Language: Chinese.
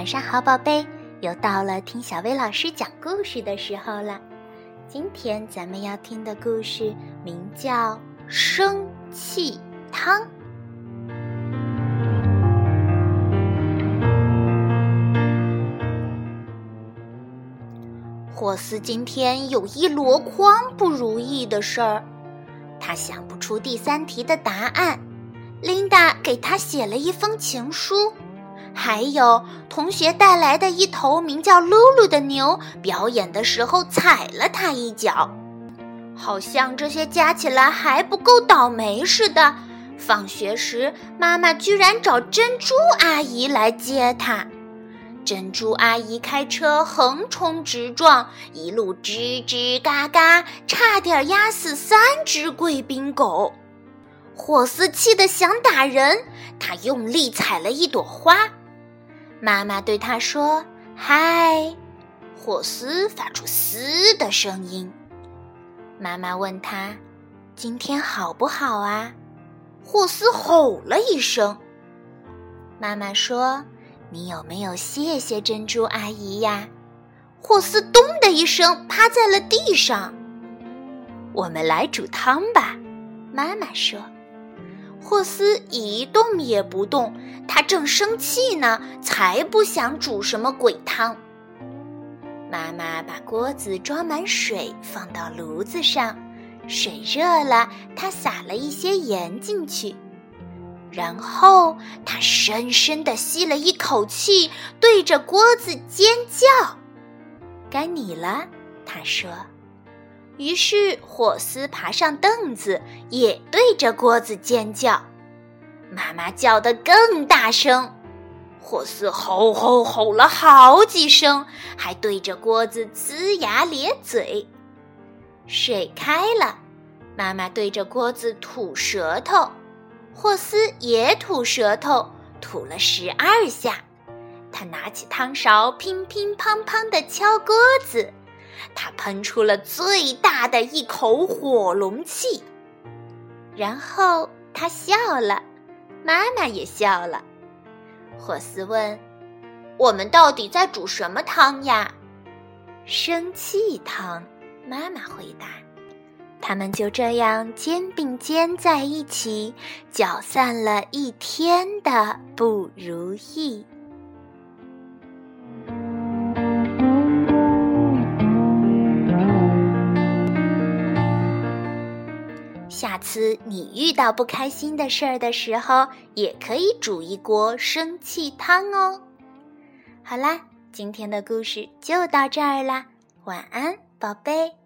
晚上好，宝贝，又到了听小薇老师讲故事的时候了。今天咱们要听的故事名叫《生气汤》。霍斯今天有一箩筐不如意的事儿，他想不出第三题的答案。琳达给他写了一封情书。还有同学带来的一头名叫露露的牛，表演的时候踩了他一脚，好像这些加起来还不够倒霉似的。放学时，妈妈居然找珍珠阿姨来接他。珍珠阿姨开车横冲直撞，一路吱吱嘎嘎，差点压死三只贵宾狗。霍斯气得想打人，他用力踩了一朵花。妈妈对他说：“嗨。”霍斯发出“嘶”的声音。妈妈问他：“今天好不好啊？”霍斯吼了一声。妈妈说：“你有没有谢谢珍珠阿姨呀？”霍斯“咚”的一声趴在了地上。我们来煮汤吧，妈妈说。霍斯一动也不动，他正生气呢，才不想煮什么鬼汤。妈妈把锅子装满水，放到炉子上，水热了，她撒了一些盐进去，然后她深深地吸了一口气，对着锅子尖叫：“该你了！”她说。于是霍斯爬上凳子，也对着锅子尖叫。妈妈叫得更大声，霍斯吼吼吼了好几声，还对着锅子龇牙咧嘴。水开了，妈妈对着锅子吐舌头，霍斯也吐舌头，吐了十二下。他拿起汤勺，乒乒乓乓地敲锅子。他喷出了最大的一口火龙气，然后他笑了，妈妈也笑了。霍斯问：“我们到底在煮什么汤呀？”“生气汤。”妈妈回答。他们就这样肩并肩在一起，搅散了一天的不如意。下次你遇到不开心的事儿的时候，也可以煮一锅生气汤哦。好啦，今天的故事就到这儿啦，晚安，宝贝。